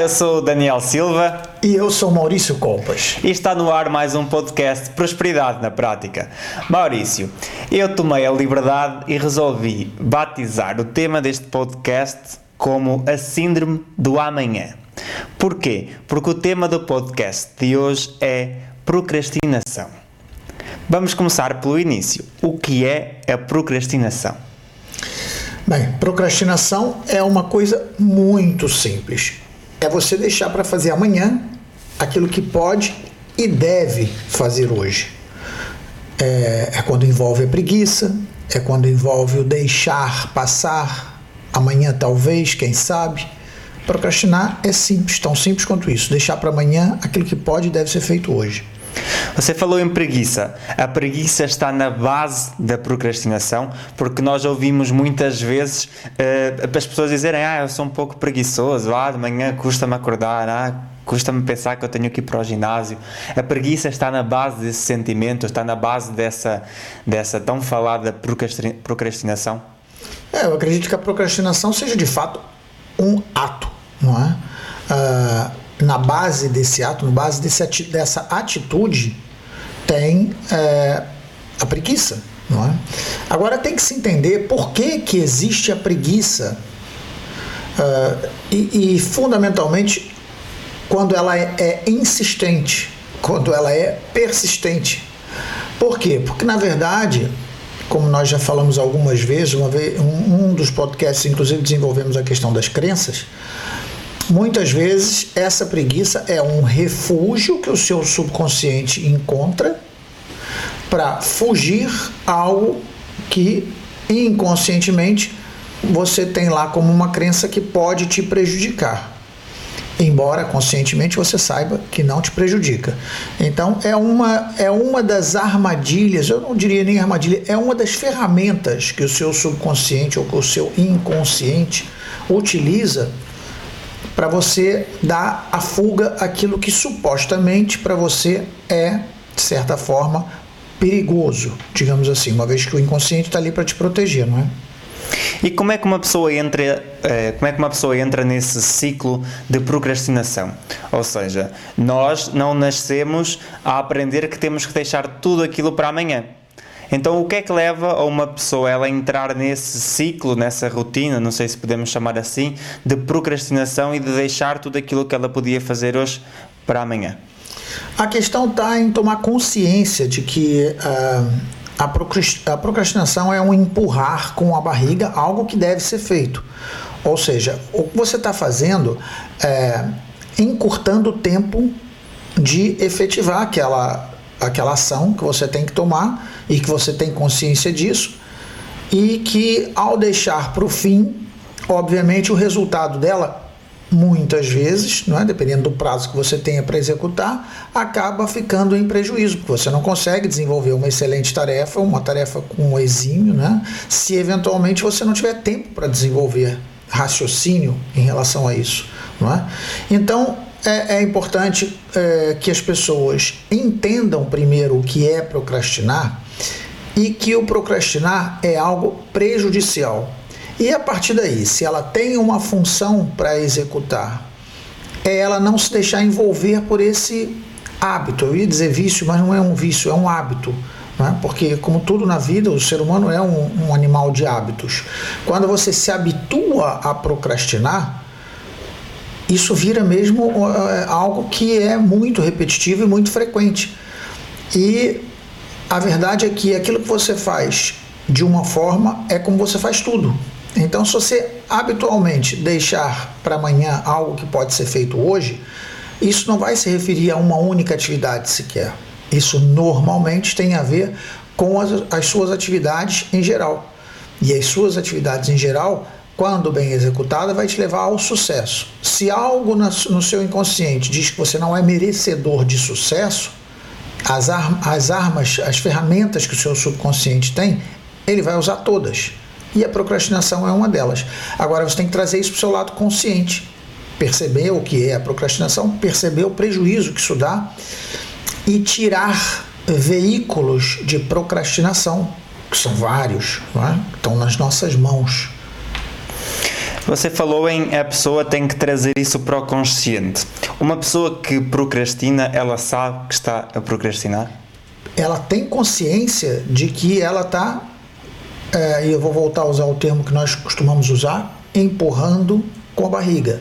eu sou o Daniel Silva. E eu sou Maurício Colpas. E está no ar mais um podcast Prosperidade na Prática. Maurício, eu tomei a liberdade e resolvi batizar o tema deste podcast como a Síndrome do Amanhã. Porquê? Porque o tema do podcast de hoje é procrastinação. Vamos começar pelo início. O que é a procrastinação? Bem, procrastinação é uma coisa muito simples. É você deixar para fazer amanhã aquilo que pode e deve fazer hoje. É, é, quando envolve a preguiça, é quando envolve o deixar passar, amanhã talvez, quem sabe. Procrastinar é simples, tão simples quanto isso. Deixar para amanhã aquilo que pode e deve ser feito hoje. Você falou em preguiça. A preguiça está na base da procrastinação, porque nós ouvimos muitas vezes uh, as pessoas dizerem: Ah, eu sou um pouco preguiçoso, ah, de manhã custa-me acordar, ah, custa-me pensar que eu tenho que ir para o ginásio. A preguiça está na base desse sentimento, está na base dessa, dessa tão falada procrastinação. É, eu acredito que a procrastinação seja de fato um ato, não é? Uh, na base desse ato, na base desse, dessa atitude, tem é, a preguiça. Não é? Agora tem que se entender por que, que existe a preguiça uh, e, e, fundamentalmente quando ela é, é, insistente, quando ela é persistente. Por quê? Porque na verdade, como nós já falamos algumas vezes, uma vez, um, um dos podcasts inclusive desenvolvemos a questão das crenças, Muitas vezes essa preguiça é um refúgio que o seu subconsciente encontra para fugir algo que inconscientemente você tem lá como uma crença que pode te prejudicar. Embora conscientemente você saiba que não te prejudica. Então é uma, é uma das armadilhas, eu não diria nem armadilha, é uma das ferramentas que o seu subconsciente ou que o seu inconsciente utiliza para você dar a fuga aquilo que supostamente para você é, de certa forma, perigoso, digamos assim, uma vez que o inconsciente está ali para te proteger, não é? E como é que uma pessoa entra, eh, como é que uma pessoa entra nesse ciclo de procrastinação? Ou seja, nós não nascemos a aprender que temos que deixar tudo aquilo para amanhã. Então, o que é que leva a uma pessoa ela entrar nesse ciclo, nessa rotina, não sei se podemos chamar assim, de procrastinação e de deixar tudo aquilo que ela podia fazer hoje para amanhã? A questão está em tomar consciência de que uh, a procrastinação é um empurrar com a barriga algo que deve ser feito. Ou seja, o que você está fazendo é encurtando o tempo de efetivar aquela, aquela ação que você tem que tomar e que você tem consciência disso, e que ao deixar para o fim, obviamente o resultado dela, muitas vezes, não é? dependendo do prazo que você tenha para executar, acaba ficando em prejuízo, porque você não consegue desenvolver uma excelente tarefa, uma tarefa com exímio, né? se eventualmente você não tiver tempo para desenvolver raciocínio em relação a isso. Não é? Então, é, é importante é, que as pessoas entendam primeiro o que é procrastinar e que o procrastinar é algo prejudicial. E a partir daí, se ela tem uma função para executar, é ela não se deixar envolver por esse hábito. Eu ia dizer vício, mas não é um vício, é um hábito. Né? Porque, como tudo na vida, o ser humano é um, um animal de hábitos. Quando você se habitua a procrastinar, isso vira mesmo é, algo que é muito repetitivo e muito frequente. E a verdade é que aquilo que você faz de uma forma é como você faz tudo. Então, se você habitualmente deixar para amanhã algo que pode ser feito hoje, isso não vai se referir a uma única atividade sequer. Isso normalmente tem a ver com as, as suas atividades em geral. E as suas atividades em geral quando bem executada, vai te levar ao sucesso. Se algo no seu inconsciente diz que você não é merecedor de sucesso, as, as armas, as ferramentas que o seu subconsciente tem, ele vai usar todas. E a procrastinação é uma delas. Agora você tem que trazer isso para o seu lado consciente. Perceber o que é a procrastinação, perceber o prejuízo que isso dá e tirar veículos de procrastinação, que são vários, é? estão nas nossas mãos Você falou em a pessoa tem que trazer isso para o consciente. Uma pessoa que procrastina, ela sabe que está a procrastinar? Ela tem consciência de que ela está, é, e eu vou voltar a usar o termo que nós costumamos usar, empurrando com a barriga.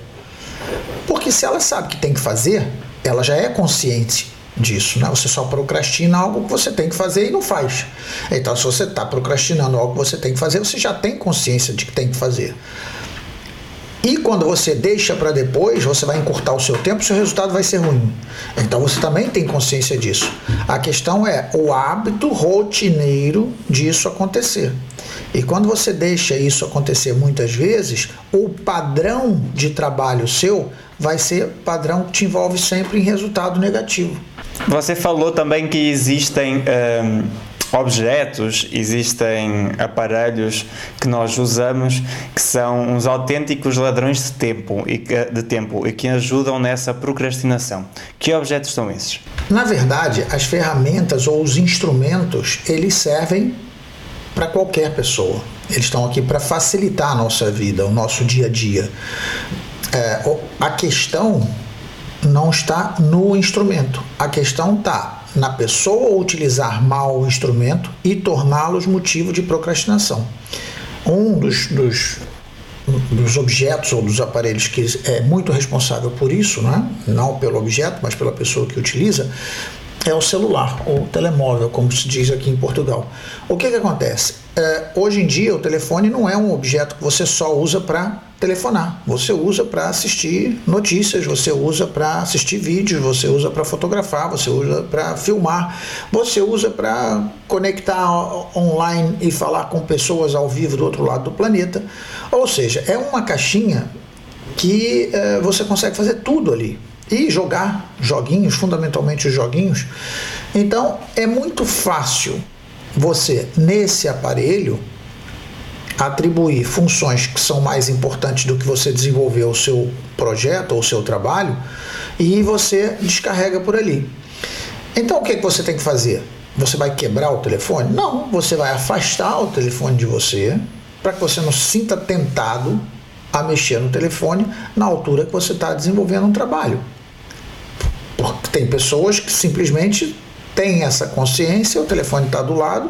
Porque se ela sabe que tem que fazer, ela já é consciente disso, né? Você só procrastina algo que você tem que fazer e não faz. Então, se você está procrastinando algo que você tem que fazer, você já tem consciência de que tem que fazer. E quando você deixa para depois, você vai encurtar o seu tempo, seu resultado vai ser ruim. Então você também tem consciência disso. A questão é o hábito rotineiro disso acontecer. E quando você deixa isso acontecer muitas vezes, o padrão de trabalho seu vai ser padrão que te envolve sempre em resultado negativo. Você falou também que existem um, objetos, existem aparelhos que nós usamos que são uns autênticos ladrões de tempo e que, de tempo e que ajudam nessa procrastinação. Que objetos são esses? Na verdade, as ferramentas ou os instrumentos, eles servem para qualquer pessoa. Eles estão aqui para facilitar a nossa vida, o nosso dia a dia. É, a questão não está no instrumento. A questão está na pessoa utilizar mal o instrumento e torná-los motivo de procrastinação. Um dos, dos, dos, objetos ou dos aparelhos que é muito responsável por isso, não, é? não pelo objeto, mas pela pessoa que utiliza, é o celular, ou telemóvel, como se diz aqui em Portugal. O que, que acontece? É, hoje em dia, o telefone não é um objeto que você só usa para telefonar. Você usa para assistir notícias, você usa para assistir vídeos, você usa para fotografar, você usa para filmar, você usa para conectar online e falar com pessoas ao vivo do outro lado do planeta. Ou seja, é uma caixinha que é, você consegue fazer tudo ali e jogar joguinhos, fundamentalmente os joguinhos. Então é muito fácil você nesse aparelho atribuir funções que são mais importantes do que você desenvolver o seu projeto ou o seu trabalho e você descarrega por ali. Então o que, é que você tem que fazer? Você vai quebrar o telefone? Não, você vai afastar o telefone de você para que você não se sinta tentado a mexer no telefone na altura que você está desenvolvendo um trabalho. Porque tem pessoas que simplesmente têm essa consciência, o telefone está do lado,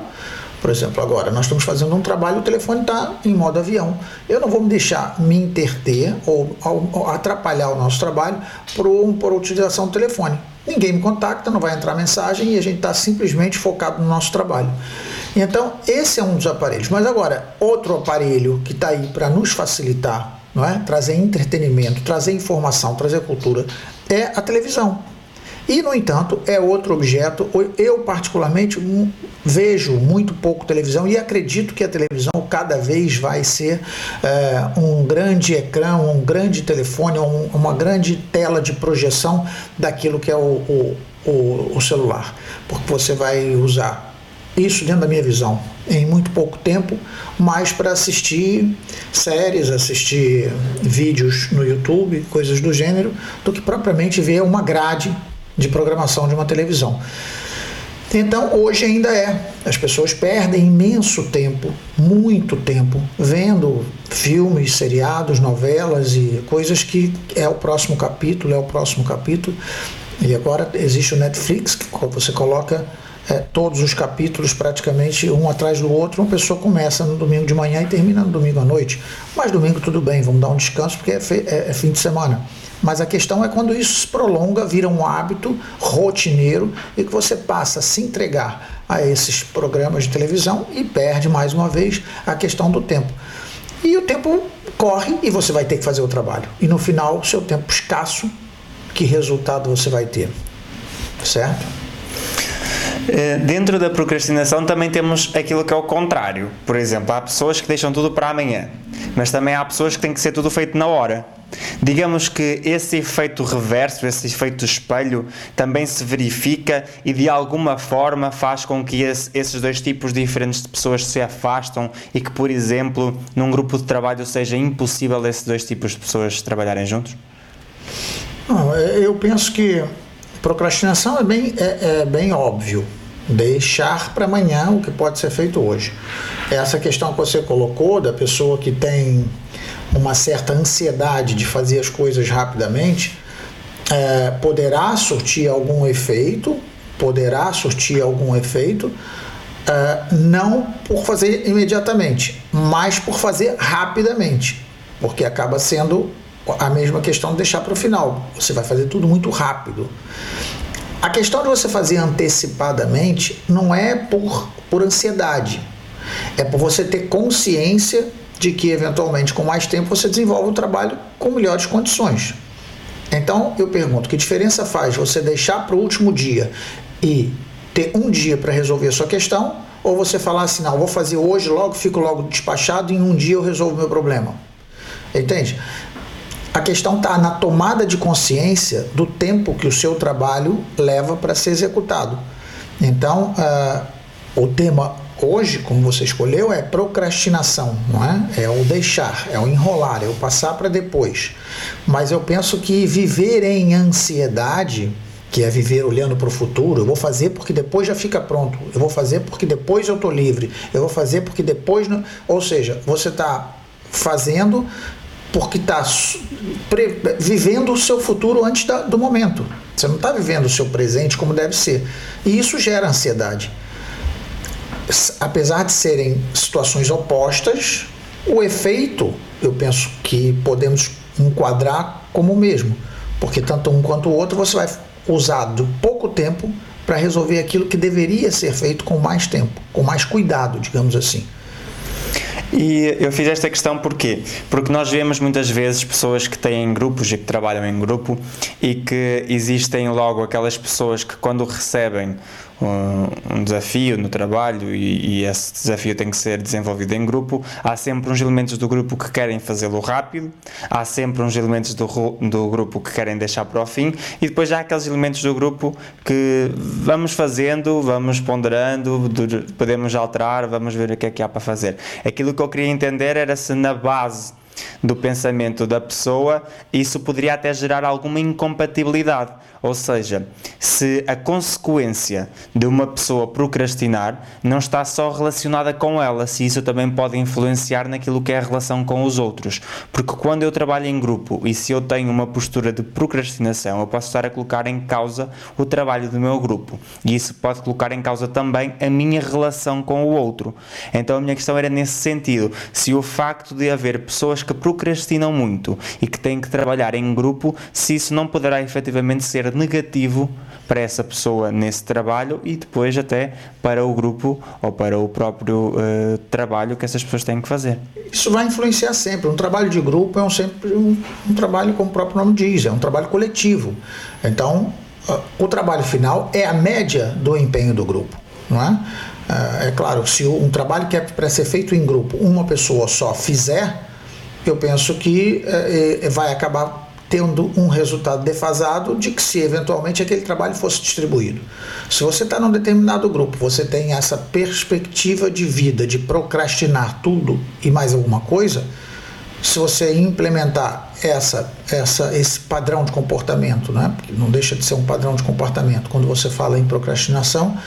por exemplo, agora nós estamos fazendo um trabalho, o telefone está em modo avião. Eu não vou me deixar me interter ou, ou atrapalhar o nosso trabalho por, por utilização do telefone. Ninguém me contacta, não vai entrar mensagem e a gente está simplesmente focado no nosso trabalho. Então, esse é um dos aparelhos. Mas agora, outro aparelho que está aí para nos facilitar, não é? trazer entretenimento, trazer informação, trazer cultura, é a televisão. E, no entanto, é outro objeto. Eu, particularmente, vejo muito pouco televisão e acredito que a televisão cada vez vai ser é, um grande ecrã, um grande telefone, um, uma grande tela de projeção daquilo que é o, o, o, o celular. Porque você vai usar isso dentro da minha visão, em muito pouco tempo, mais para assistir séries, assistir vídeos no YouTube, coisas do gênero, do que propriamente ver uma grade de programação de uma televisão. Então, hoje ainda é. As pessoas perdem imenso tempo, muito tempo, vendo filmes, seriados, novelas e coisas que é o próximo capítulo, é o próximo capítulo. E agora existe o Netflix, que você coloca é, todos os capítulos praticamente um atrás do outro. Uma pessoa começa no domingo de manhã e termina no domingo à noite. Mas domingo tudo bem, vamos dar um descanso porque é, é, é fim de semana. Mas a questão é quando isso se prolonga, vira um hábito rotineiro e que você passa a se entregar a esses programas de televisão e perde mais uma vez a questão do tempo. E o tempo corre e você vai ter que fazer o trabalho. E no final, seu tempo escasso, que resultado você vai ter? Certo? Eh, dentro da procrastinação também temos aquilo que é o contrário. Por exemplo, há pessoas que deixam tudo para amanhã, mas também há pessoas que têm que ser tudo feito na hora. Digamos que esse efeito reverso, esse efeito espelho, também se verifica e de alguma forma faz com que esse, esses dois tipos diferentes de pessoas se afastam e que, por exemplo, num grupo de trabalho seja impossível esses dois tipos de pessoas trabalharem juntos? Não, é, eu penso que procrastinação é bem, é, é bem óbvio. Deixar para amanhã o que pode ser feito hoje. Essa questão que você colocou da pessoa que tem uma certa ansiedade de fazer as coisas rapidamente, é, poderá surtir algum efeito, poderá surtir algum efeito, é, não por fazer imediatamente, mas por fazer rapidamente, porque acaba sendo a mesma questão de deixar para o final. Você vai fazer tudo muito rápido. A questão de você fazer antecipadamente não é por, por ansiedade, é por você ter consciência de que, eventualmente, com mais tempo, você desenvolve o trabalho com melhores condições. Então, eu pergunto: que diferença faz você deixar para o último dia e ter um dia para resolver a sua questão, ou você falar assim, não, vou fazer hoje, logo fico logo despachado e em um dia eu resolvo meu problema. Entende? A questão está na tomada de consciência do tempo que o seu trabalho leva para ser executado. Então, uh, o tema hoje, como você escolheu, é procrastinação, não é? É o deixar, é o enrolar, é o passar para depois. Mas eu penso que viver em ansiedade que é viver olhando para o futuro. Eu vou fazer porque depois já fica pronto. Eu vou fazer porque depois eu estou livre. Eu vou fazer porque depois. Não... Ou seja, você está fazendo porque está vivendo o seu futuro antes da, do momento. Você não está vivendo o seu presente como deve ser. E isso gera ansiedade. Apesar de serem situações opostas, o efeito eu penso que podemos enquadrar como o mesmo. Porque tanto um quanto o outro você vai usado pouco tempo para resolver aquilo que deveria ser feito com mais tempo, com mais cuidado, digamos assim. E eu fiz esta questão porquê? Porque nós vemos muitas vezes pessoas que têm grupos e que trabalham em grupo e que existem logo aquelas pessoas que quando recebem um desafio no trabalho e, e, esse desafio tem que ser desenvolvido em grupo, há sempre uns elementos do grupo que querem fazê-lo rápido, há sempre uns elementos do, do grupo que querem deixar para o fim e depois há aqueles elementos do grupo que vamos fazendo, vamos ponderando, podemos alterar, vamos ver o que é que há para fazer. Aquilo que eu queria entender era se na base do pensamento da pessoa, isso poderia até gerar alguma incompatibilidade. Ou seja, se a consequência de uma pessoa procrastinar não está só relacionada com ela, se isso também pode influenciar naquilo que é a relação com os outros. Porque quando eu trabalho em grupo e se eu tenho uma postura de procrastinação, eu posso estar a colocar em causa o trabalho do meu grupo. E isso pode colocar em causa também a minha relação com o outro. Então a minha questão era nesse sentido: se o facto de haver pessoas que procrastinam muito e que têm que trabalhar em grupo, se isso não poderá efetivamente ser negativo para essa pessoa nesse trabalho e depois até para o grupo ou para o próprio uh, trabalho que essas pessoas têm que fazer. Isso vai influenciar sempre. Um trabalho de grupo é um, sempre um, um trabalho, como o próprio nome diz, é um trabalho coletivo. Então, uh, o trabalho final é a média do empenho do grupo, não é? Uh, é claro, se um trabalho que é para ser feito em grupo, uma pessoa só fizer, eu penso que eh, vai acabar tendo um resultado defasado de que se eventualmente aquele trabalho fosse distribuído. Se você está num determinado grupo, você tem essa perspectiva de vida, de procrastinar tudo e mais alguma coisa, se você implementar essa, essa, esse padrão de comportamento, né? porque não deixa de ser um padrão de comportamento quando você fala em procrastinação,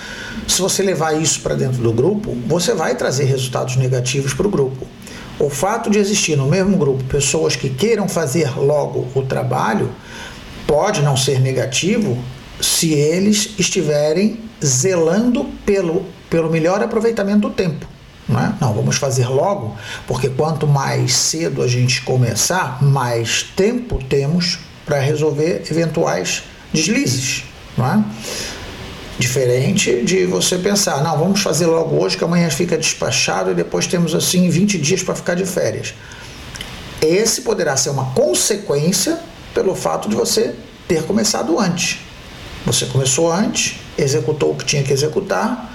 se você levar isso para dentro do grupo, você vai trazer resultados negativos para o grupo. O fato de existir no mesmo grupo pessoas que queiram fazer logo o trabalho pode não ser negativo se eles estiverem zelando pelo, pelo melhor aproveitamento do tempo. Não, é? vamos fazer logo, porque quanto mais cedo a gente começar, mais tempo temos para resolver eventuais deslizes. Não é? Diferente de você pensar, não, vamos fazer logo hoje que amanhã fica despachado e depois temos assim 20 dias para ficar de férias. Esse poderá ser uma consequência pelo fato de você ter começado antes. Você começou antes, executou o que tinha que executar,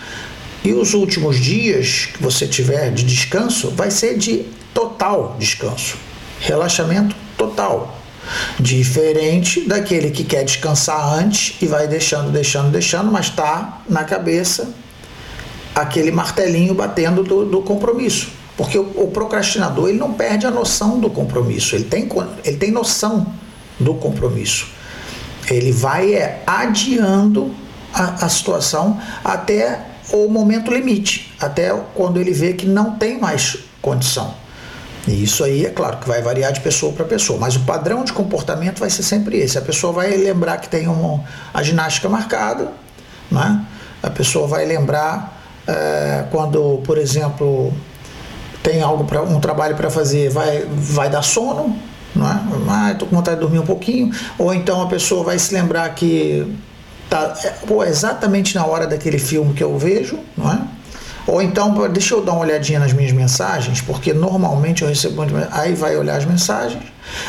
e os últimos dias que você tiver de descanso vai ser de total descanso, relaxamento total. Diferente daquele que quer descansar antes e vai deixando, deixando, deixando, mas está na cabeça aquele martelinho batendo do, do compromisso. Porque o, o, procrastinador ele não perde a noção do compromisso, ele tem, ele tem noção do compromisso. Ele vai é, adiando a, a situação até o momento limite, até quando ele vê que não tem mais condição. E isso aí é claro que vai variar de pessoa para pessoa, mas o padrão de comportamento vai ser sempre esse. A pessoa vai lembrar que tem um, a ginástica marcada, né? a pessoa vai lembrar é, quando, por exemplo, tem algo para um trabalho para fazer, vai, vai dar sono, não é? Ah, estou com vontade de dormir um pouquinho, ou então a pessoa vai se lembrar que tá, é, pô, exatamente na hora daquele filme que eu vejo, não é? Ou então, deixa eu dar uma olhadinha nas minhas mensagens, porque normalmente eu recebo muito. Aí vai olhar as mensagens,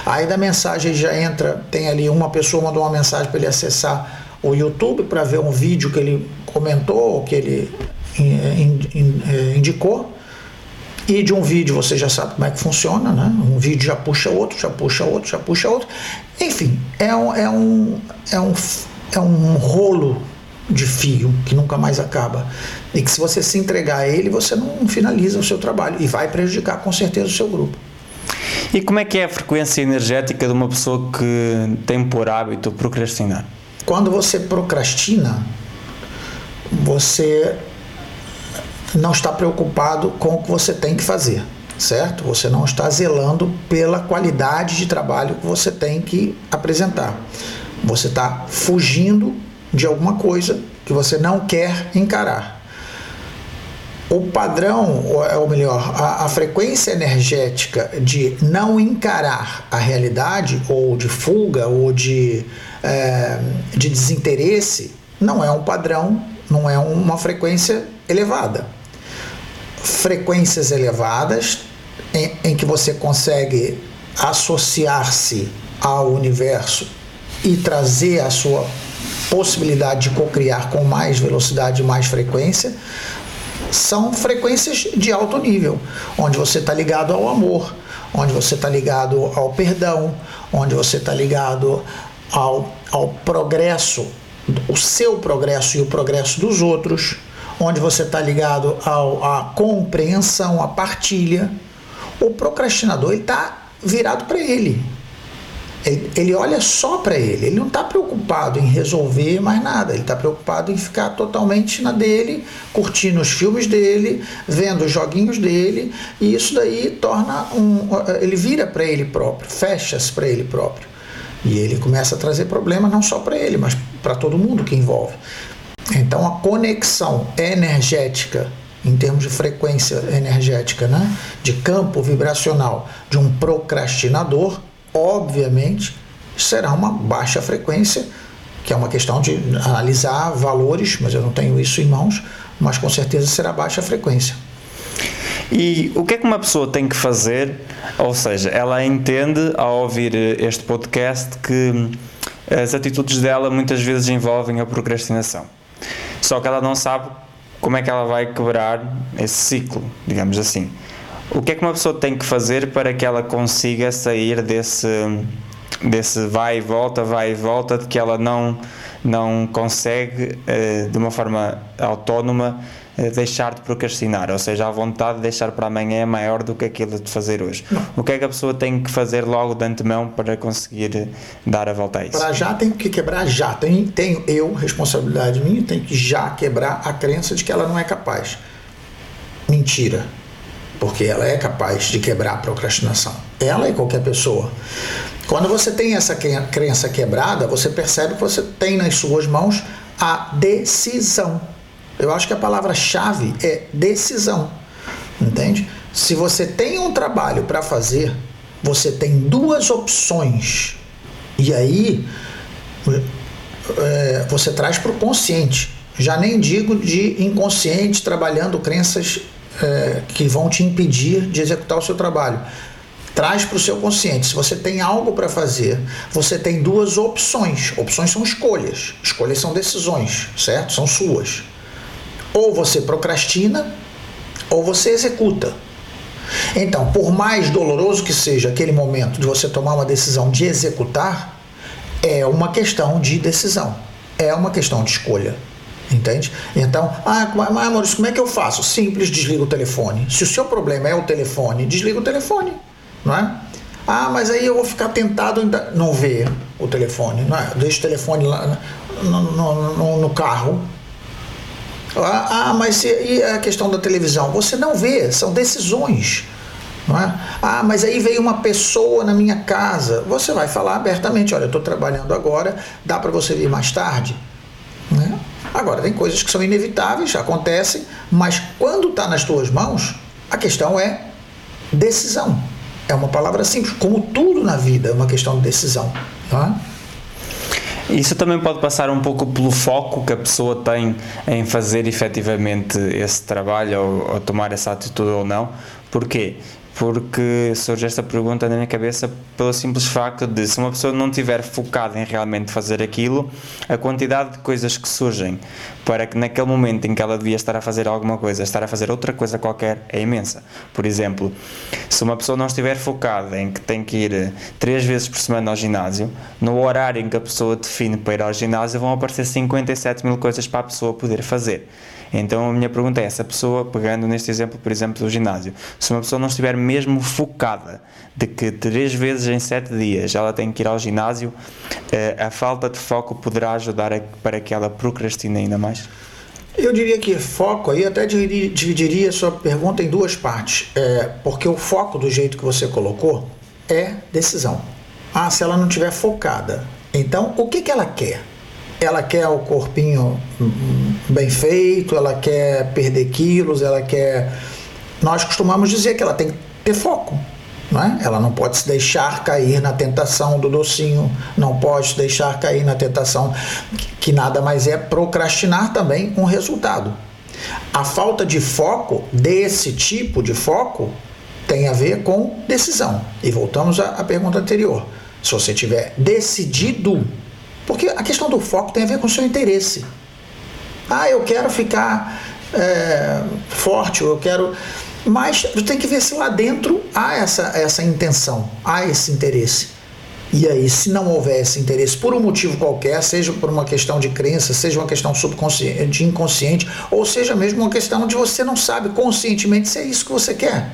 aí da mensagem já entra, tem ali uma pessoa mandou uma mensagem para ele acessar o YouTube para ver um vídeo que ele comentou, que ele é, indicou. E de um vídeo você já sabe como é que funciona, né? Um vídeo já puxa outro, já puxa outro, já puxa outro. Enfim, é um, é um, é um, é um rolo de fio que nunca mais acaba. E que se você se entregar a ele, você não finaliza o seu trabalho e vai prejudicar com certeza o seu grupo. E como é que é a frequência energética de uma pessoa que tem por hábito procrastinar? Quando você procrastina, você não está preocupado com o que você tem que fazer, certo? Você não está zelando pela qualidade de trabalho que você tem que apresentar. Você está fugindo de alguma coisa que você não quer encarar. O padrão, ou melhor, a, a, frequência energética de não encarar a realidade, ou de fuga, ou de, é, de desinteresse, não é um padrão, não é uma frequência elevada. Frequências elevadas em, em que você consegue associar-se ao universo e trazer a sua possibilidade de cocriar com mais velocidade e mais frequência, são frequências de alto nível, onde você está ligado ao amor, onde você está ligado ao perdão, onde você está ligado ao, ao progresso, o seu progresso e o progresso dos outros, onde você está ligado ao, à compreensão, à partilha. O procrastinador está virado para ele. Ele, olha só para ele, ele não está preocupado em resolver mais nada, ele está preocupado em ficar totalmente na dele, curtindo os filmes dele, vendo os joguinhos dele, e isso daí torna um. Ele vira para ele próprio, fecha-se para ele próprio. E ele começa a trazer problemas não só para ele, mas para todo mundo que envolve. Então a conexão energética em termos de frequência energética, né, de campo vibracional de um procrastinador obviamente, será uma baixa frequência, que é uma questão de analisar valores, mas eu não tenho isso em mãos, mas com certeza será baixa frequência. E o que é que uma pessoa tem que fazer? Ou seja, ela entende ao ouvir este podcast que as atitudes dela muitas vezes envolvem a procrastinação. Só que ela não sabe como é que ela vai quebrar esse ciclo, digamos assim. O que é que uma pessoa tem que fazer para que ela consiga sair desse, desse vai e volta, vai e volta, de que ela não, não consegue, eh, de uma forma autónoma, eh, deixar de procrastinar, ou seja, a vontade de deixar para amanhã é maior do que aquilo de fazer hoje. O que é que a pessoa tem que fazer logo de antemão para conseguir dar a volta a isso? Para já tem que quebrar já. Tenho, tenho eu, responsabilidade minha, tenho que já quebrar a crença de que ela não é capaz. Mentira porque ela é capaz de quebrar a procrastinação. Ela e qualquer pessoa. Quando você tem essa crença quebrada, você percebe que você tem nas suas mãos a decisão. Eu acho que a palavra-chave é decisão. Entende? Se você tem um trabalho para fazer, você tem duas opções. E aí é, você traz para o consciente. Já nem digo de inconsciente trabalhando crenças é, que vão te impedir de executar o seu trabalho. Traz para o seu consciente. Se você tem algo para fazer, você tem duas opções. Opções são escolhas. Escolhas são decisões, certo? São suas. Ou você procrastina, ou você executa. Então, por mais doloroso que seja aquele momento de você tomar uma decisão de executar, é uma questão de decisão, é uma questão de escolha. Entende? Então, ah, mas Maurício, como é que eu faço? Simples, desliga o telefone. Se o seu problema é o telefone, desliga o telefone, não é? Ah, mas aí eu vou ficar tentado ainda não ver o telefone, não é? Deixa o telefone lá. no, no, no, no carro. Ah, ah mas e a questão da televisão? Você não vê, são decisões. É? Ah, mas aí veio uma pessoa na minha casa. Você vai falar abertamente: olha, eu estou trabalhando agora, dá para você vir mais tarde? Né? Agora, tem coisas que são inevitáveis, acontecem, mas quando está nas tuas mãos, a questão é decisão. É uma palavra simples, como tudo na vida é uma questão de decisão. Tá? Isso também pode passar um pouco pelo foco que a pessoa tem em fazer efetivamente esse trabalho ou, ou tomar essa atitude ou não. Porquê? Porque surge esta pergunta na minha cabeça pelo simples facto de se uma pessoa não estiver focada em realmente fazer aquilo, a quantidade de coisas que surgem para que naquele momento em que ela devia estar a fazer alguma coisa, estar a fazer outra coisa qualquer é imensa. Por exemplo, se uma pessoa não estiver focada em que tem que ir três vezes por semana ao ginásio, no horário em que a pessoa define para ir ao ginásio vão aparecer 57 mil coisas para a pessoa poder fazer. Então a minha pergunta é: essa pessoa, pegando neste exemplo, por exemplo, do ginásio, se uma pessoa não estiver mesmo focada de que três vezes em sete dias ela tem que ir ao ginásio, eh, a falta de foco poderá ajudar a, para que ela procrastine ainda mais? Eu diria que foco aí até dividiria a sua pergunta em duas partes, é, porque o foco do jeito que você colocou é decisão. Ah, se ela não estiver focada, então o que, que ela quer? Ela quer o corpinho bem feito, ela quer perder quilos, ela quer. Nós costumamos dizer que ela tem que ter foco. Não é? Ela não pode se deixar cair na tentação do docinho, não pode se deixar cair na tentação que nada mais é procrastinar também um resultado. A falta de foco, desse tipo de foco, tem a ver com decisão. E voltamos à pergunta anterior. Se você tiver decidido porque a questão do foco tem a ver com o seu interesse. Ah, eu quero ficar é, forte, eu quero. Mas tem que ver se lá dentro há essa, essa intenção, há esse interesse. E aí, se não houver esse interesse por um motivo qualquer, seja por uma questão de crença, seja uma questão subconsciente, de inconsciente, ou seja mesmo uma questão de você não sabe conscientemente se é isso que você quer.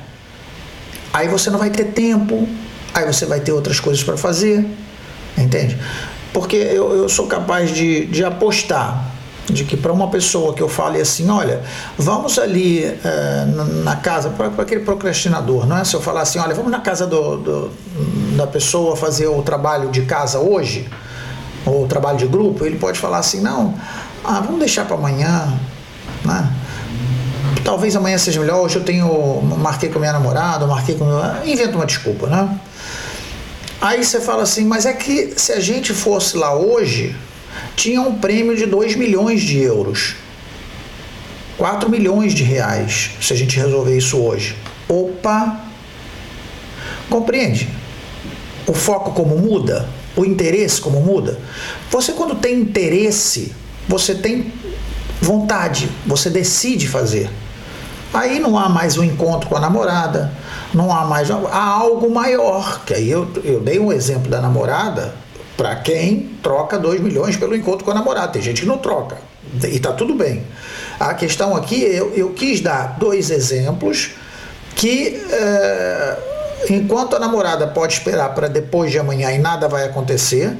Aí você não vai ter tempo, aí você vai ter outras coisas para fazer, entende? Porque eu, eu sou capaz de, de apostar de que para uma pessoa que eu fale assim, olha, vamos ali é, na casa, para aquele procrastinador, não é? Se eu falar assim, olha, vamos na casa do, do, da pessoa fazer o trabalho de casa hoje, ou o trabalho de grupo, ele pode falar assim, não, ah, vamos deixar para amanhã, né? Talvez amanhã seja melhor, hoje eu tenho, marquei com minha namorada, marquei com meu... Inventa uma desculpa, né? Aí você fala assim, mas é que se a gente fosse lá hoje, tinha um prêmio de 2 milhões de euros. 4 milhões de reais, se a gente resolver isso hoje. Opa! Compreende? O foco como muda? O interesse como muda? Você quando tem interesse, você tem vontade, você decide fazer. Aí não há mais um encontro com a namorada, não há mais. Há algo maior. Que aí eu, eu dei um exemplo da namorada para quem troca 2 milhões pelo encontro com a namorada. Tem gente que não troca. E tá tudo bem. A questão aqui, eu, eu quis dar dois exemplos que. É, enquanto a namorada pode esperar para depois de amanhã e nada vai acontecer,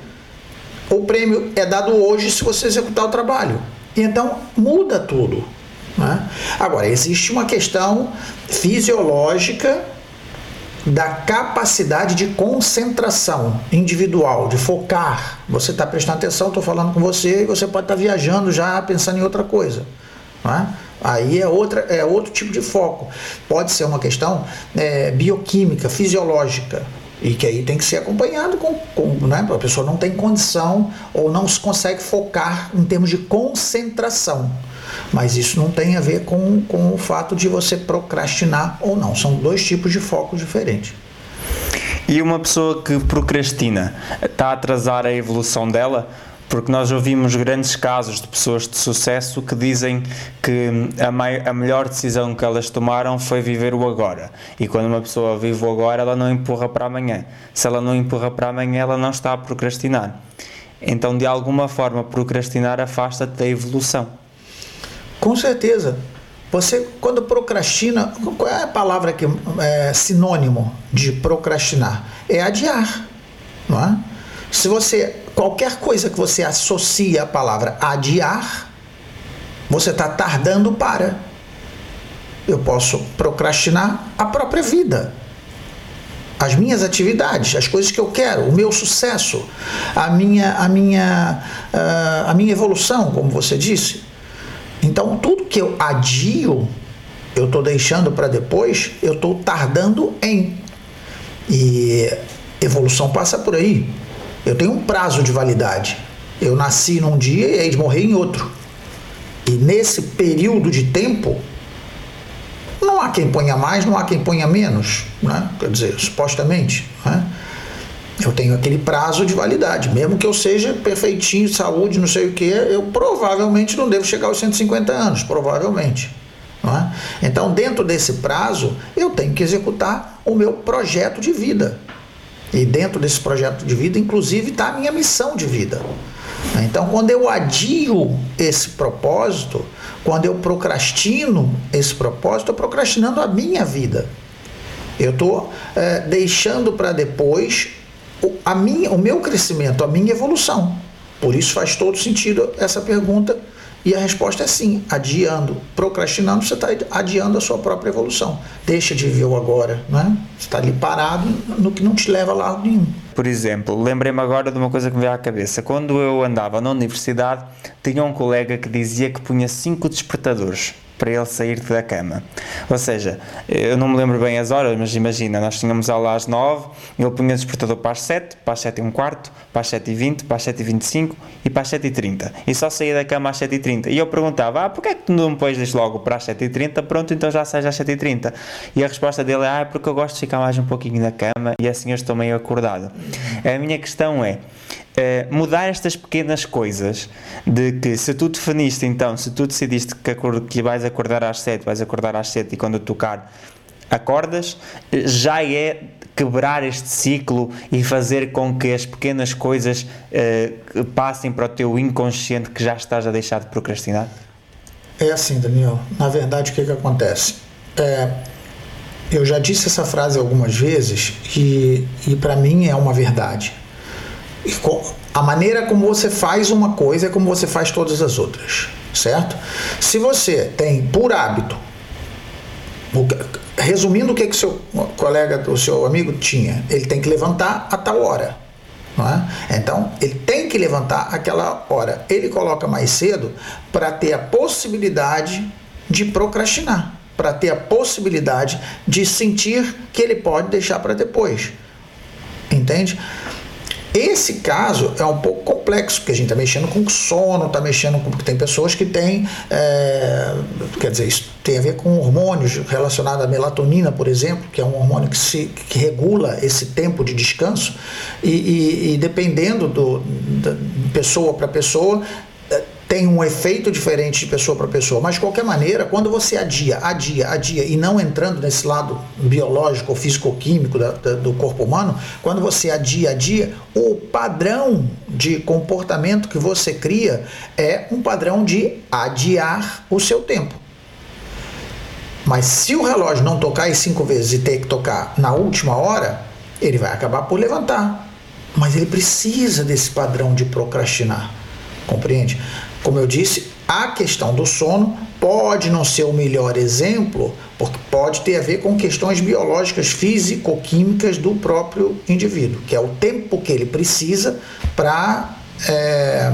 o prêmio é dado hoje se você executar o trabalho. Então muda tudo. Né? Agora, existe uma questão fisiológica da capacidade de concentração individual, de focar. Você está prestando atenção, estou falando com você e você pode estar tá viajando já pensando em outra coisa. Né? Aí é, outra, é outro tipo de foco. Pode ser uma questão é, bioquímica, fisiológica. E que aí tem que ser acompanhado com, com né? a pessoa não tem condição ou não se consegue focar em termos de concentração. Mas isso não tem a ver com, com o fato de você procrastinar ou não. São dois tipos de foco diferentes. E uma pessoa que procrastina está a atrasar a evolução dela? Porque nós ouvimos grandes casos de pessoas de sucesso que dizem que a, mai, a melhor decisão que elas tomaram foi viver o agora. E quando uma pessoa vive o agora, ela não empurra para amanhã. Se ela não empurra para amanhã, ela não está a procrastinar. Então, de alguma forma, procrastinar afasta-te da evolução. Com certeza. Você, quando procrastina, qual é a palavra que é sinônimo de procrastinar? É adiar, não é? Se você qualquer coisa que você associa a palavra adiar, você está tardando para. Eu posso procrastinar a própria vida, as minhas atividades, as coisas que eu quero, o meu sucesso, a minha, a minha, uh, a minha evolução, como você disse. Então, tudo que eu adio, eu estou deixando para depois, eu estou tardando em. E evolução passa por aí. Eu tenho um prazo de validade. Eu nasci num dia e aí de morrer em outro. E nesse período de tempo, não há quem ponha mais, não há quem ponha menos, né? quer dizer, supostamente. Né? Eu tenho aquele prazo de validade, mesmo que eu seja perfeitinho, saúde, não sei o que, eu provavelmente não devo chegar aos 150 anos, provavelmente. É? Então, dentro desse prazo, eu tenho que executar o meu projeto de vida. E dentro desse projeto de vida, inclusive, está a minha missão de vida. Então, quando eu adio esse propósito, quando eu procrastino esse propósito, estou procrastinando a minha vida. Eu estou é, deixando para depois o, a minha, o meu crescimento, a minha evolução. Por isso faz todo sentido essa pergunta e a resposta é sim, adiando, procrastinando, você está adiando a sua própria evolução. Deixa de viver o agora, não é? Você está ali parado no que não te leva a lado nenhum. Por exemplo, lembrei-me agora de uma coisa que me veio à cabeça. Quando eu andava na universidade, tinha um colega que dizia que punha cinco despertadores para ele sair da cama. Ou seja, eu não me lembro bem as horas, mas imagina, nós tínhamos aula às 9, ele punha o despertador para as 7, para as 7 e um quarto, para as 7 e 20, para as 7 e 25 e para as 7 e 30. E só saía da cama às 7 e 30. E eu perguntava, ah, porquê é que tu não me pões logo para as 7 e 30? Pronto, então já sais às 7 e 30. E a resposta dele é, ah, é porque eu gosto de ficar mais um pouquinho na cama e assim eu estou meio acordado. A minha questão é, Uh, mudar estas pequenas coisas de que se tu definiste então, se tu decidiste que, que vais acordar às 7, vais acordar às 7 e quando tocar acordas, já é quebrar este ciclo e fazer com que as pequenas coisas uh, passem para o teu inconsciente que já estás a deixar de procrastinar? É assim, Daniel. Na verdade, o que, que acontece? É, eu já disse essa frase algumas vezes e, e para mim é uma verdade a maneira como você faz uma coisa é como você faz todas as outras, certo? Se você tem por hábito, resumindo o que que seu colega, o seu amigo tinha, ele tem que levantar a tal hora. É? Então, ele tem que levantar aquela hora. Ele coloca mais cedo para ter a possibilidade de procrastinar, para ter a possibilidade de sentir que ele pode deixar para depois. Entende? Esse caso é um pouco complexo, porque a gente está mexendo com sono, está mexendo com. Tem pessoas que têm. É, quer dizer, isso tem a ver com hormônios relacionados à melatonina, por exemplo, que é um hormônio que, se, que regula esse tempo de descanso, e, e, e dependendo do, da pessoa para pessoa, tem um efeito diferente de pessoa para pessoa, mas de qualquer maneira, quando você adia, adia, adia e não entrando nesse lado biológico ou físico-químico do corpo humano, quando você adia, adia, o padrão de comportamento que você cria é um padrão de adiar o seu tempo. Mas se o relógio não tocar em cinco vezes e ter que tocar na última hora, ele vai acabar por levantar. Mas ele precisa desse padrão de procrastinar. Compreende? Como eu disse, a questão do sono pode não ser o melhor exemplo, porque pode ter a ver com questões biológicas, físico-químicas do próprio indivíduo, que é o tempo que ele precisa para é,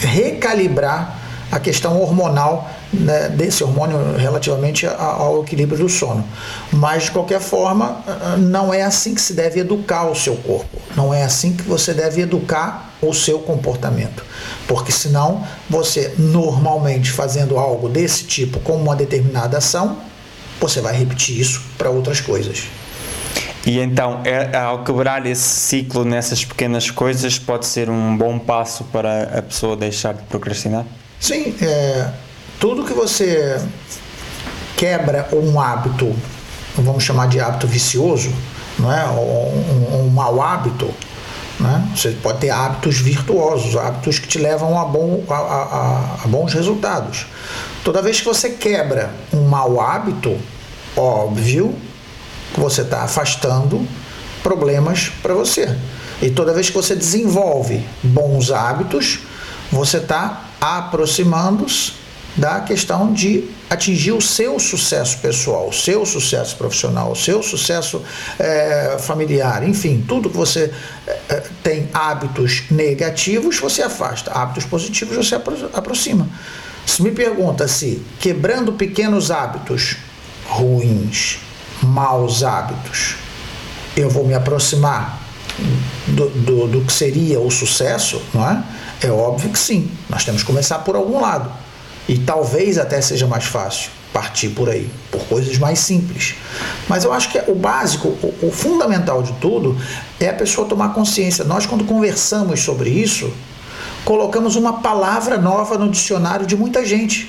recalibrar a questão hormonal né, desse hormônio relativamente ao equilíbrio do sono. Mas, de qualquer forma, não é assim que se deve educar o seu corpo, não é assim que você deve educar o seu comportamento. Porque senão, você normalmente fazendo algo desse tipo com uma determinada ação, você vai repetir isso para outras coisas. E então, é, ao quebrar esse ciclo nessas pequenas coisas, pode ser um bom passo para a pessoa deixar de procrastinar? Sim, é, tudo que você quebra um hábito, vamos chamar de hábito vicioso, não é? um, um, um mau hábito, né? Você pode ter hábitos virtuosos, hábitos que te levam a, bom, a, a, a bons resultados. Toda vez que você quebra um mau hábito, óbvio que você está afastando problemas para você. E toda vez que você desenvolve bons hábitos, você está aproximando-se da questão de atingir o seu sucesso pessoal, o seu sucesso profissional, o seu sucesso é, familiar, enfim, tudo que você é, tem hábitos negativos, você afasta, hábitos positivos, você apro aproxima. Se me pergunta se quebrando pequenos hábitos ruins, maus hábitos, eu vou me aproximar do, do, do que seria o sucesso, não é? É óbvio que sim. Nós temos que começar por algum lado. E talvez até seja mais fácil partir por aí, por coisas mais simples. Mas eu acho que o básico, o, o fundamental de tudo é a pessoa tomar consciência. Nós, quando conversamos sobre isso, colocamos uma palavra nova no dicionário de muita gente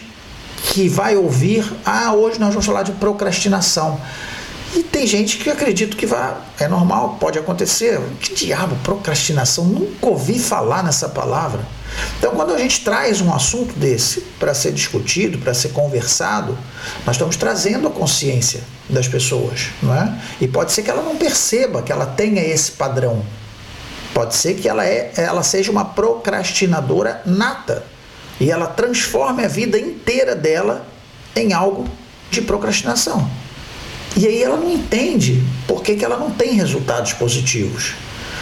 que vai ouvir: ah, hoje nós vamos falar de procrastinação. E tem gente que acredita que vai, é normal, pode acontecer. Que diabo, procrastinação? Nunca ouvi falar nessa palavra. Então, quando a gente traz um assunto desse para ser discutido, para ser conversado, nós estamos trazendo a consciência das pessoas, não é? E pode ser que ela não perceba que ela tenha esse padrão. Pode ser que ela, é, ela seja uma procrastinadora nata e ela transforme a vida inteira dela em algo de procrastinação. E aí ela não entende por que, que ela não tem resultados positivos.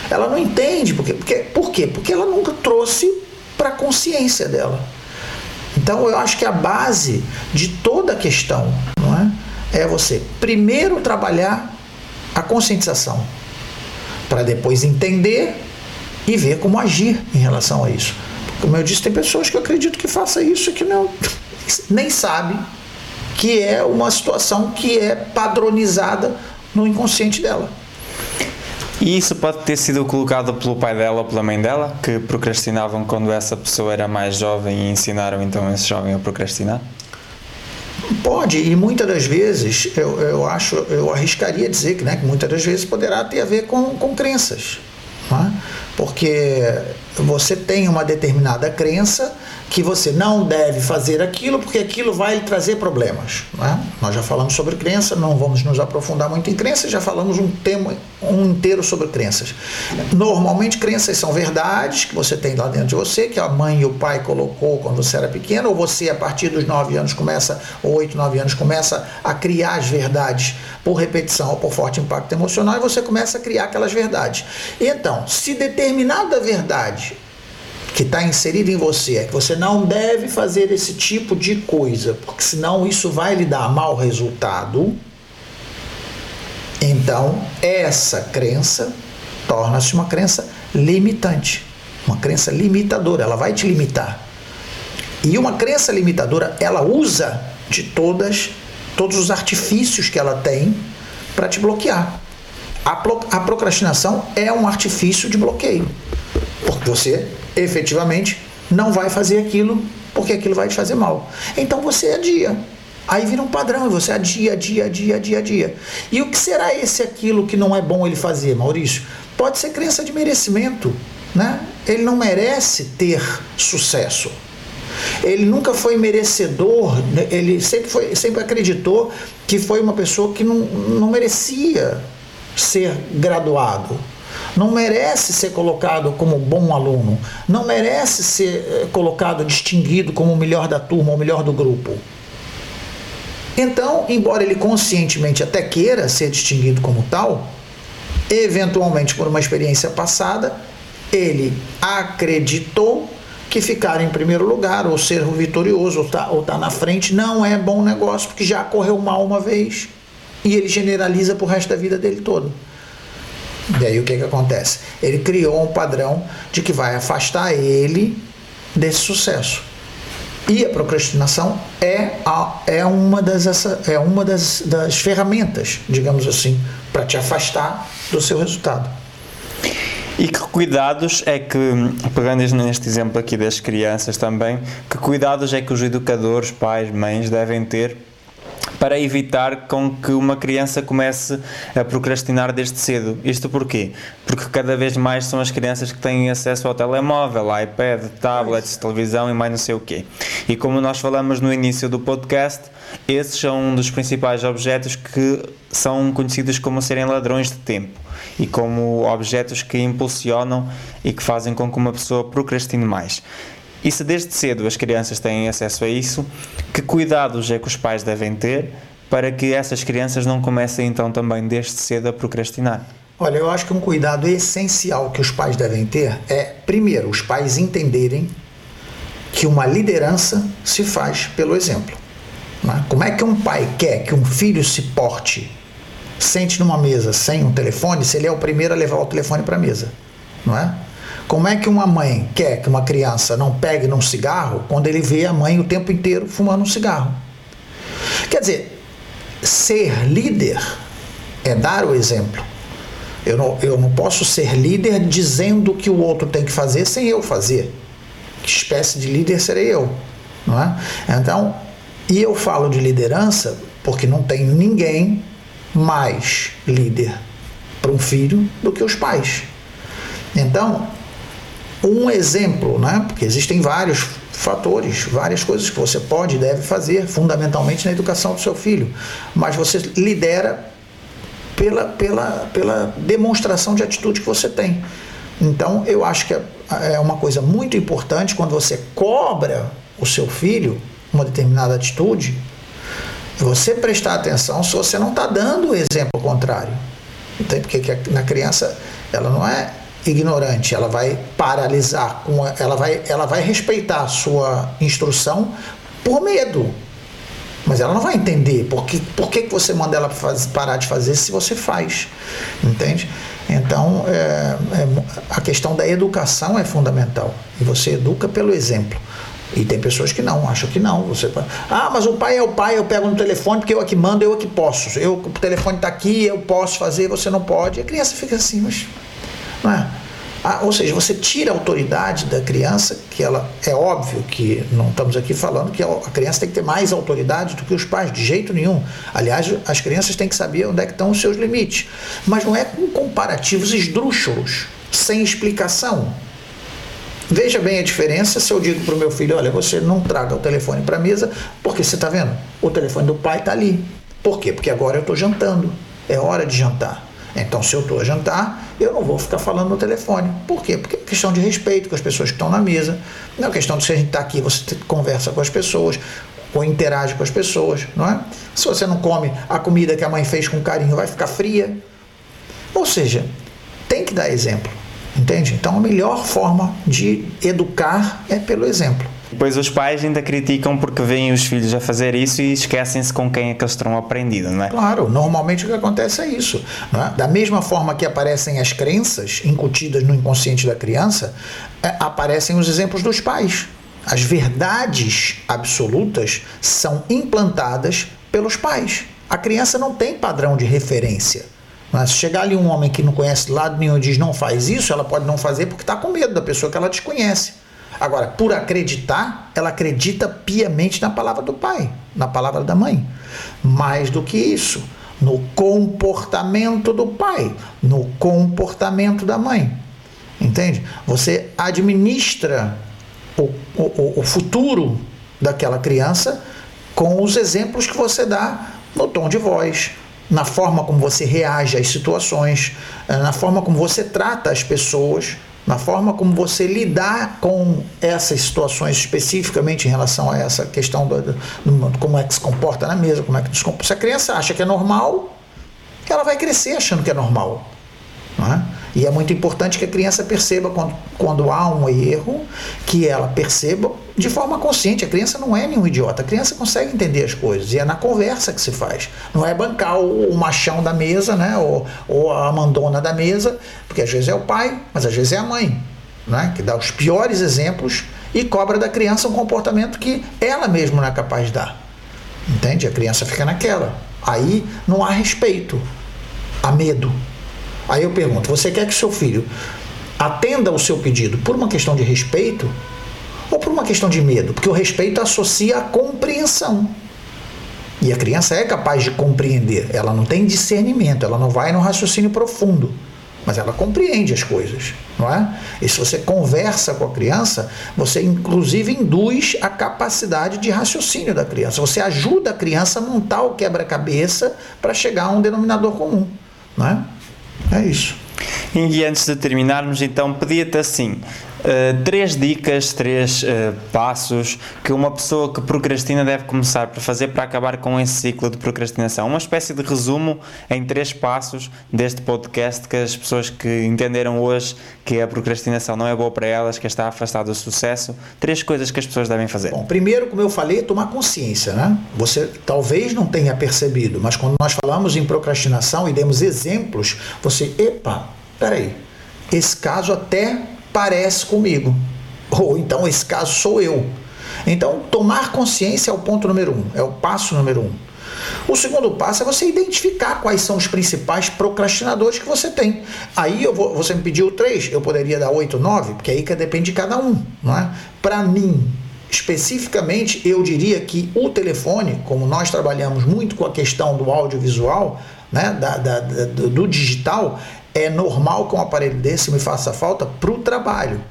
Ela não entende porque, porque, por quê? Porque ela nunca trouxe para a consciência dela. Então eu acho que a base de toda a questão não é, é você primeiro trabalhar a conscientização, para depois entender e ver como agir em relação a isso. Como eu disse, tem pessoas que eu acredito que faça isso e que não nem sabe que é uma situação que é padronizada no inconsciente dela. E isso pode ter sido colocado pelo pai dela ou pela mãe dela, que procrastinavam quando essa pessoa era mais jovem e ensinaram então esse jovem a procrastinar? Pode, e muitas das vezes eu, eu acho, eu arriscaria dizer que, né, que muitas das vezes poderá ter a ver com, com crenças. É? Porque você tem uma determinada crença que você não deve fazer aquilo porque aquilo vai lhe trazer problemas. Né? Nós já falamos sobre crença, não vamos nos aprofundar muito em crenças, já falamos um tema um inteiro sobre crenças. Normalmente crenças são verdades que você tem lá dentro de você, que a mãe e o pai colocou quando você era pequeno, ou você a partir dos 9 anos começa, ou 8, 9 anos começa a criar as verdades por repetição ou por forte impacto emocional e você começa a criar aquelas verdades. Então, se determinada verdade que está inserido em você é que você não deve fazer esse tipo de coisa, porque senão isso vai lhe dar mau resultado. Então, essa crença torna-se uma crença limitante, uma crença limitadora, ela vai te limitar. E uma crença limitadora, ela usa de todas todos os artifícios que ela tem para te bloquear. A, a procrastinação é um artifício de bloqueio, porque você efetivamente não vai fazer aquilo porque aquilo vai te fazer mal. Então você adia. Aí vira um padrão você adia, adia, adia, adia, adia. E o que será esse aquilo que não é bom ele fazer, Maurício? Pode ser crença de merecimento, né? Ele não merece ter sucesso. Ele nunca foi merecedor, né? ele sempre, foi, sempre acreditou que foi uma pessoa que não, não merecia ser graduado não merece ser colocado como bom aluno, não merece ser eh, colocado distinguido como o melhor da turma, o melhor do grupo. Então, embora ele conscientemente até queira ser distinguido como tal, eventualmente por uma experiência passada, ele acreditou que ficar em primeiro lugar, ou ser vitorioso, ou estar tá, tá na frente, não é bom negócio, porque já correu mal uma vez. E ele generaliza para o resto da vida dele todo. E aí o que, que acontece? Ele criou um padrão de que vai afastar ele desse sucesso. E a procrastinação é, a, é uma, das, essa, é uma das, das ferramentas, digamos assim, para te afastar do seu resultado. E que cuidados é que, pegando neste exemplo aqui das crianças também, que cuidados é que os educadores, pais, mães devem ter para evitar com que uma criança comece a procrastinar desde cedo. Isto porquê? Porque cada vez mais são as crianças que têm acesso ao telemóvel, iPad, tablets, televisão e mais não sei o quê. E como nós falamos no início do podcast, esses são um dos principais objetos que são conhecidos como serem ladrões de tempo e como objetos que impulsionam e que fazem com que uma pessoa procrastine mais. E se desde cedo as crianças têm acesso a isso, que cuidados é que os pais devem ter para que essas crianças não comecem então também desde cedo a procrastinar? Olha, eu acho que um cuidado essencial que os pais devem ter é, primeiro, os pais entenderem que uma liderança se faz pelo exemplo. Né? Como é que um pai quer que um filho se porte, sente numa mesa sem um telefone, se ele é o primeiro a levar o telefone para a mesa? Não é? Como é que uma mãe quer que uma criança não pegue num cigarro quando ele vê a mãe o tempo inteiro fumando um cigarro? Quer dizer, ser líder é dar o exemplo. Eu não, eu não posso ser líder dizendo o que o outro tem que fazer sem eu fazer. Que espécie de líder serei eu? Não é? Então, e eu falo de liderança porque não tem ninguém mais líder para um filho do que os pais. Então, um exemplo, né? porque existem vários fatores, várias coisas que você pode e deve fazer, fundamentalmente na educação do seu filho, mas você lidera pela, pela, pela demonstração de atitude que você tem. Então, eu acho que é, é uma coisa muito importante quando você cobra o seu filho uma determinada atitude, você prestar atenção se você não está dando o exemplo contrário. Porque na criança ela não é ignorante, ela vai paralisar, com ela, vai, ela vai respeitar a sua instrução por medo. Mas ela não vai entender por que, por que você manda ela faz, parar de fazer se você faz. Entende? Então, é, é, a questão da educação é fundamental. E você educa pelo exemplo. E tem pessoas que não, acham que não. Você, ah, mas o pai é o pai, eu pego no telefone porque eu aqui mando, eu aqui posso. Eu, o telefone está aqui, eu posso fazer, você não pode. E a criança fica assim, mas não é? Ah, ou seja, você tira a autoridade da criança, que ela é óbvio que não estamos aqui falando que a criança tem que ter mais autoridade do que os pais, de jeito nenhum. Aliás, as crianças têm que saber onde é que estão os seus limites. Mas não é com comparativos esdrúxulos, sem explicação. Veja bem a diferença se eu digo para o meu filho: olha, você não traga o telefone para a mesa, porque você está vendo? O telefone do pai está ali. Por quê? Porque agora eu estou jantando. É hora de jantar. Então, se eu estou a jantar, eu não vou ficar falando no telefone. Por quê? Porque é questão de respeito com as pessoas que estão na mesa. Não é questão de se a gente está aqui, você conversa com as pessoas, ou interage com as pessoas, não é? Se você não come a comida que a mãe fez com carinho, vai ficar fria. Ou seja, tem que dar exemplo, entende? Então, a melhor forma de educar é pelo exemplo. Depois os pais ainda criticam porque veem os filhos a fazer isso e esquecem-se com quem é que eles terão aprendido, não é? Claro, normalmente o que acontece é isso. É? Da mesma forma que aparecem as crenças incutidas no inconsciente da criança, é, aparecem os exemplos dos pais. As verdades absolutas são implantadas pelos pais. A criança não tem padrão de referência. Mas se chegar ali um homem que não conhece lado nenhum e diz não faz isso, ela pode não fazer porque está com medo da pessoa que ela desconhece. Agora, por acreditar, ela acredita piamente na palavra do pai, na palavra da mãe. Mais do que isso, no comportamento do pai, no comportamento da mãe. Entende? Você administra o, o, o futuro daquela criança com os exemplos que você dá no tom de voz, na forma como você reage às situações, eh, na forma como você trata as pessoas na forma como você lidar com essas situações especificamente em relação a essa questão do, do, do como é que se comporta na mesa, como é que se comporta. Se a criança acha que é normal, ela vai crescer achando que é normal. Não é? E é muito importante que a criança perceba quando, quando há um erro, que ela perceba de forma consciente. A criança não é nenhum idiota, a criança consegue entender as coisas. E é na conversa que se faz. Não é bancar o, o machão da mesa, né? ou, ou a mandona da mesa, porque às vezes é o pai, mas às vezes é a mãe, né? que dá os piores exemplos e cobra da criança um comportamento que ela mesma não é capaz de dar. Entende? A criança fica naquela. Aí não há respeito, há medo. Aí eu pergunto: você quer que seu filho atenda o seu pedido por uma questão de respeito ou por uma questão de medo? Porque o respeito associa a compreensão. E a criança é capaz de compreender, ela não tem discernimento, ela não vai no raciocínio profundo, mas ela compreende as coisas, não é? E se você conversa com a criança, você inclusive induz a capacidade de raciocínio da criança. Você ajuda a criança a montar o quebra-cabeça para chegar a um denominador comum, não é? É isso. E antes de terminarmos, então, pedia-te assim: Uh, três dicas, três uh, passos que uma pessoa que procrastina deve começar por fazer para acabar com esse ciclo de procrastinação. Uma espécie de resumo em três passos deste podcast que as pessoas que entenderam hoje que a procrastinação não é boa para elas, que está afastada do sucesso. Três coisas que as pessoas devem fazer. Bom, primeiro, como eu falei, tomar consciência, né? Você talvez não tenha percebido, mas quando nós falamos em procrastinação e demos exemplos, você, epa, peraí, esse caso até parece comigo. Ou então esse caso sou eu. Então, tomar consciência é o ponto número um, é o passo número um. O segundo passo é você identificar quais são os principais procrastinadores que você tem. Aí eu vou, você me pediu três, eu poderia dar oito, nove, porque aí que depende de cada um, não é? Para mim, especificamente, eu diria que o telefone, como nós trabalhamos muito com a questão do audiovisual, né, da, da, da do, do digital, é normal que um aparelho desse me faça falta para o trabalho.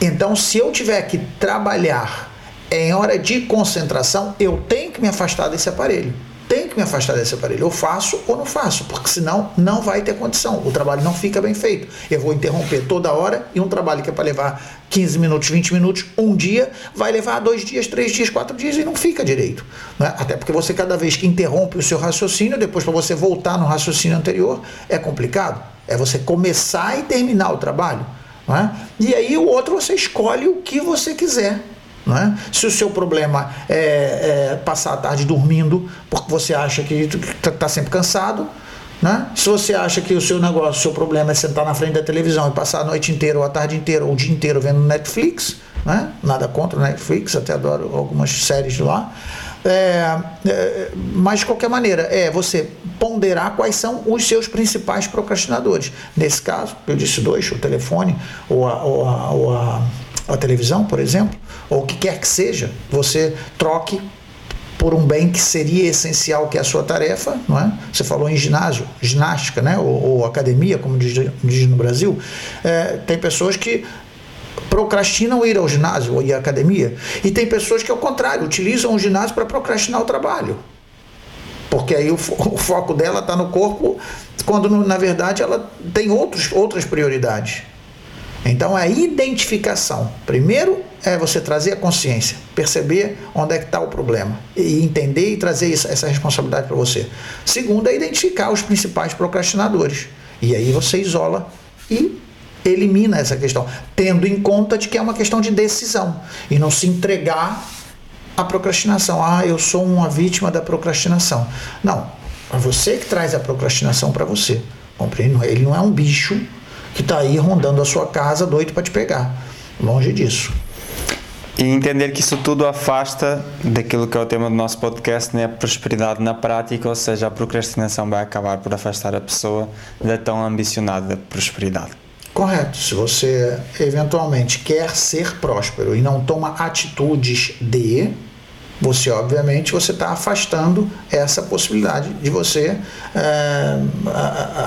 Então, se eu tiver que trabalhar em hora de concentração, eu tenho que me afastar desse aparelho tenho que me afastar desse aparelho. Eu faço ou não faço, porque senão não vai ter condição. O trabalho não fica bem feito. Eu vou interromper toda hora e um trabalho que é para levar 15 minutos, 20 minutos, um dia, vai levar dois dias, três dias, quatro dias e não fica direito. Né? Até porque você, cada vez que interrompe o seu raciocínio, depois para você voltar no raciocínio anterior, é complicado. É você começar e terminar o trabalho. Né? E aí o outro você escolhe o que você quiser. É? Se o seu problema é, é, passar a tarde dormindo porque você acha que está tá sempre cansado, né? se você acha que o seu negócio, o seu problema é sentar na frente da televisão e passar a noite inteira, ou a tarde inteira, ou o dia inteiro vendo Netflix, né? nada contra Netflix, até adoro algumas séries lá. É, é, mas de qualquer maneira, é você ponderar quais são os seus principais procrastinadores. Nesse caso, eu disse dois: o telefone ou a, ou a, ou a a televisão, por exemplo, ou o que quer que seja, você troque por um bem que seria essencial, que é a sua tarefa, não é? Você falou em ginásio, ginástica, né? ou, ou academia, como diz, diz no Brasil. É, tem pessoas que procrastinam ir ao ginásio ou ir à academia, e tem pessoas que, ao contrário, utilizam o ginásio para procrastinar o trabalho. Porque aí o, o foco dela está no corpo, quando na verdade ela tem outros, outras prioridades. Então a identificação, primeiro é você trazer a consciência, perceber onde é que está o problema e entender e trazer essa responsabilidade para você. Segundo é identificar os principais procrastinadores e aí você isola e elimina essa questão, tendo em conta de que é uma questão de decisão e não se entregar à procrastinação. Ah, eu sou uma vítima da procrastinação. Não, é você que traz a procrastinação para você. Compreende? Ele não é um bicho que está aí rondando a sua casa, doido para te pegar. Longe disso. E entender que isso tudo afasta daquilo que é o tema do nosso podcast, né? a prosperidade na prática, ou seja, a procrastinação vai acabar por afastar a pessoa da tão ambicionada prosperidade. Correto. Se você eventualmente quer ser próspero e não toma atitudes de, você obviamente você está afastando essa possibilidade de você é,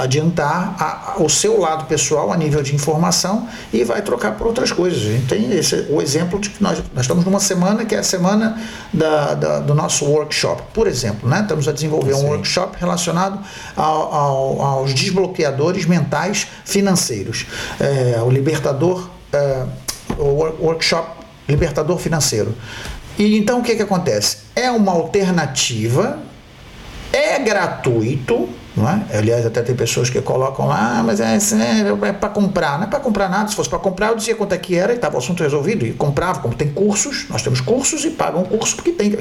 adiantar a, o seu lado pessoal a nível de informação e vai trocar por outras coisas. A gente tem esse, o exemplo de que nós, nós estamos numa semana que é a semana da, da, do nosso workshop, por exemplo, né? estamos a desenvolver Sim. um workshop relacionado ao, ao, aos desbloqueadores mentais financeiros. É, o libertador, é, o workshop libertador financeiro. E então o que, que acontece? É uma alternativa, é gratuito, é? Aliás, até tem pessoas que colocam lá, ah, mas é, é, é para comprar. Não é para comprar nada. Se fosse para comprar, eu dizia quanto é que era e estava o assunto resolvido. E comprava, como tem cursos, nós temos cursos e pagam curso porque tem.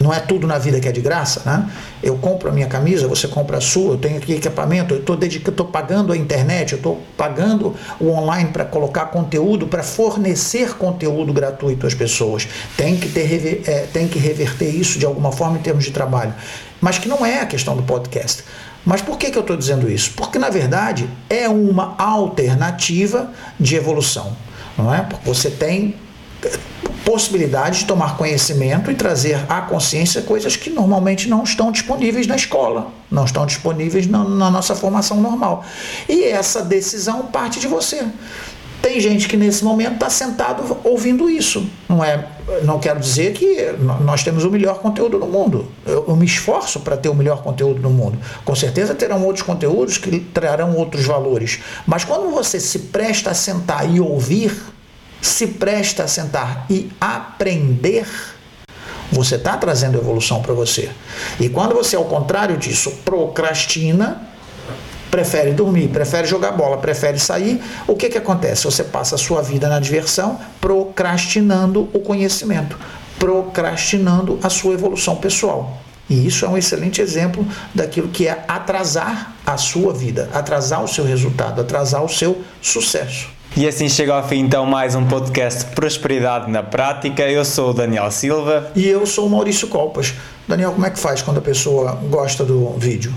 Não é tudo na vida que é de graça, né? Eu compro a minha camisa, você compra a sua, eu tenho aqui equipamento, eu estou pagando a internet, eu estou pagando o online para colocar conteúdo, para fornecer conteúdo gratuito às pessoas. Tem que, ter, é, tem que reverter isso de alguma forma em termos de trabalho. Mas que não é a questão do podcast. Mas por que, que eu estou dizendo isso? Porque, na verdade, é uma alternativa de evolução. Não é? Porque você tem possibilidade de tomar conhecimento e trazer à consciência coisas que normalmente não estão disponíveis na escola, não estão disponíveis na, na nossa formação normal. E essa decisão parte de você. Tem gente que nesse momento está sentado ouvindo isso. Não é? Não quero dizer que nós temos o melhor conteúdo no mundo. Eu, eu me esforço para ter o melhor conteúdo no mundo. Com certeza terão outros conteúdos que trarão outros valores. Mas quando você se presta a sentar e ouvir, se presta a sentar e aprender, você está trazendo evolução para você. E quando você, ao contrário disso, procrastina, prefere dormir, prefere jogar bola, prefere sair, o que, que acontece? Você passa a sua vida na diversão procrastinando o conhecimento, procrastinando a sua evolução pessoal. E isso é um excelente exemplo daquilo que é atrasar a sua vida, atrasar o seu resultado, atrasar o seu sucesso. E assim chega ao fim então mais um podcast Prosperidade na Prática. Eu sou o Daniel Silva. E eu sou o Maurício Colpas. Daniel, como é que faz quando a pessoa gosta do vídeo?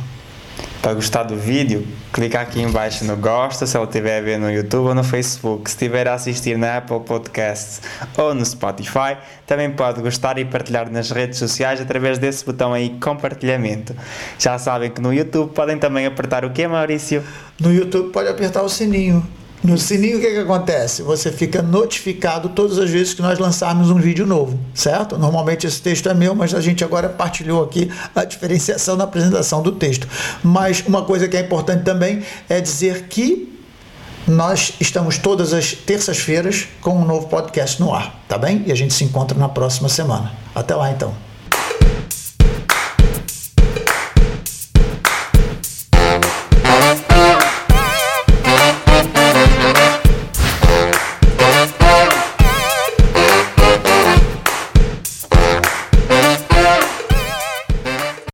Para gostar do vídeo, clica aqui embaixo no gosta, se ela estiver a ver no YouTube ou no Facebook. Se estiver a assistir na Apple Podcasts ou no Spotify, também pode gostar e partilhar nas redes sociais através desse botão aí, compartilhamento. Já sabem que no YouTube podem também apertar o que, Maurício? No YouTube pode apertar o sininho no sininho, o que, que acontece? Você fica notificado todas as vezes que nós lançarmos um vídeo novo, certo? Normalmente esse texto é meu, mas a gente agora partilhou aqui a diferenciação na apresentação do texto. Mas uma coisa que é importante também é dizer que nós estamos todas as terças-feiras com um novo podcast no ar, tá bem? E a gente se encontra na próxima semana. Até lá então.